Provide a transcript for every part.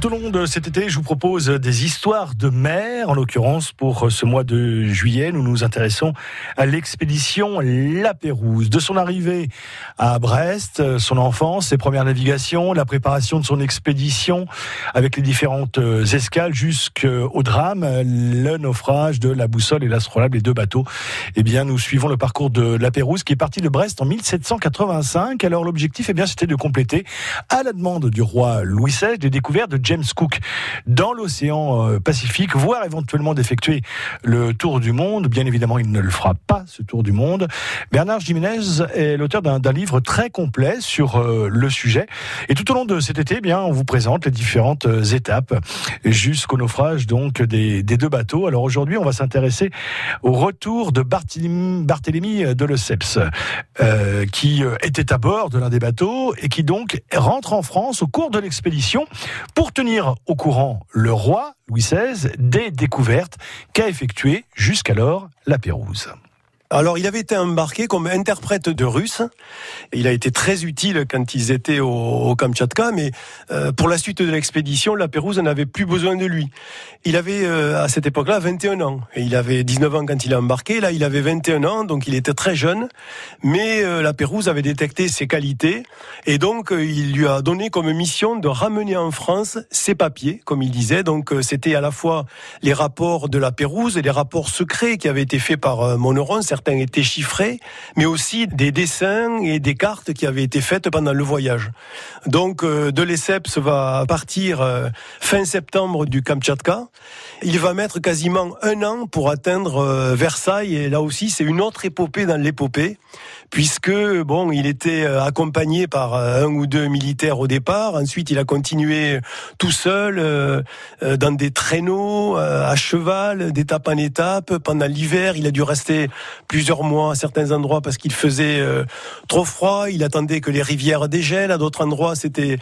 Tout au long de cet été, je vous propose des histoires de mer. En l'occurrence, pour ce mois de juillet, nous nous intéressons à l'expédition La Pérouse. De son arrivée à Brest, son enfance, ses premières navigations, la préparation de son expédition avec les différentes escales jusqu'au drame, le naufrage de la boussole et l'astrolabe, les deux bateaux. Eh bien, nous suivons le parcours de La Pérouse qui est parti de Brest en 1785. Alors, l'objectif, eh bien, c'était de compléter à la demande du roi Louis XVI des découvertes de James Cook dans l'océan euh, Pacifique, voire éventuellement d'effectuer le tour du monde. Bien évidemment, il ne le fera pas, ce tour du monde. Bernard Jiménez est l'auteur d'un livre très complet sur euh, le sujet. Et tout au long de cet été, eh bien, on vous présente les différentes euh, étapes jusqu'au naufrage donc des, deux bateaux. Alors aujourd'hui, on va s'intéresser au retour de Barthélemy, de Lesseps, qui était à bord de l'un des bateaux et qui donc rentre en France au cours de l'expédition pour tenir au courant le roi Louis XVI des découvertes qu'a effectuées jusqu'alors la Pérouse. Alors, il avait été embarqué comme interprète de russe. Il a été très utile quand ils étaient au, Kamtchatka, mais euh, pour la suite de l'expédition, la Pérouse n'avait plus besoin de lui. Il avait euh, à cette époque-là 21 ans. Et il avait 19 ans quand il a embarqué. Là, il avait 21 ans, donc il était très jeune. Mais euh, la Pérouse avait détecté ses qualités. Et donc, il lui a donné comme mission de ramener en France ses papiers, comme il disait. Donc, c'était à la fois les rapports de la Pérouse et les rapports secrets qui avaient été faits par Moneron certains étaient chiffrés, mais aussi des dessins et des cartes qui avaient été faites pendant le voyage. Donc, de Lesseps va partir fin septembre du Kamtchatka. Il va mettre quasiment un an pour atteindre Versailles, et là aussi, c'est une autre épopée dans l'épopée, puisque bon, il était accompagné par un ou deux militaires au départ. Ensuite, il a continué tout seul dans des traîneaux à cheval, d'étape en étape. Pendant l'hiver, il a dû rester plusieurs mois à certains endroits parce qu'il faisait euh, trop froid. Il attendait que les rivières dégèlent. À d'autres endroits, c'était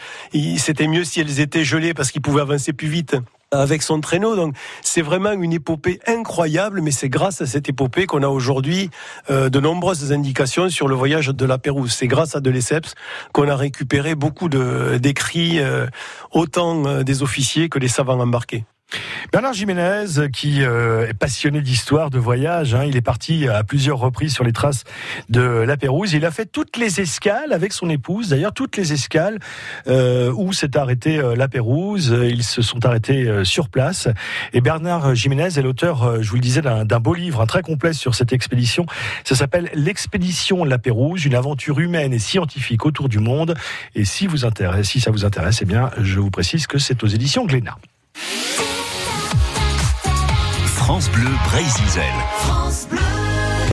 c'était mieux si elles étaient gelées parce qu'il pouvait avancer plus vite avec son traîneau. Donc c'est vraiment une épopée incroyable, mais c'est grâce à cette épopée qu'on a aujourd'hui euh, de nombreuses indications sur le voyage de la Pérouse. C'est grâce à de Lesseps qu'on a récupéré beaucoup d'écrits, euh, autant euh, des officiers que des savants embarqués. Bernard Jiménez, qui euh, est passionné d'histoire, de voyage, hein, il est parti à plusieurs reprises sur les traces de la Pérouse. Il a fait toutes les escales avec son épouse, d'ailleurs toutes les escales euh, où s'est arrêté euh, la Pérouse. Ils se sont arrêtés euh, sur place. Et Bernard Jiménez est l'auteur, euh, je vous le disais, d'un beau livre, un très complet sur cette expédition. Ça s'appelle L'expédition La Pérouse, une aventure humaine et scientifique autour du monde. Et si si ça vous intéresse, eh bien, je vous précise que c'est aux éditions Glénat. France Bleu Brésil. France Bleu.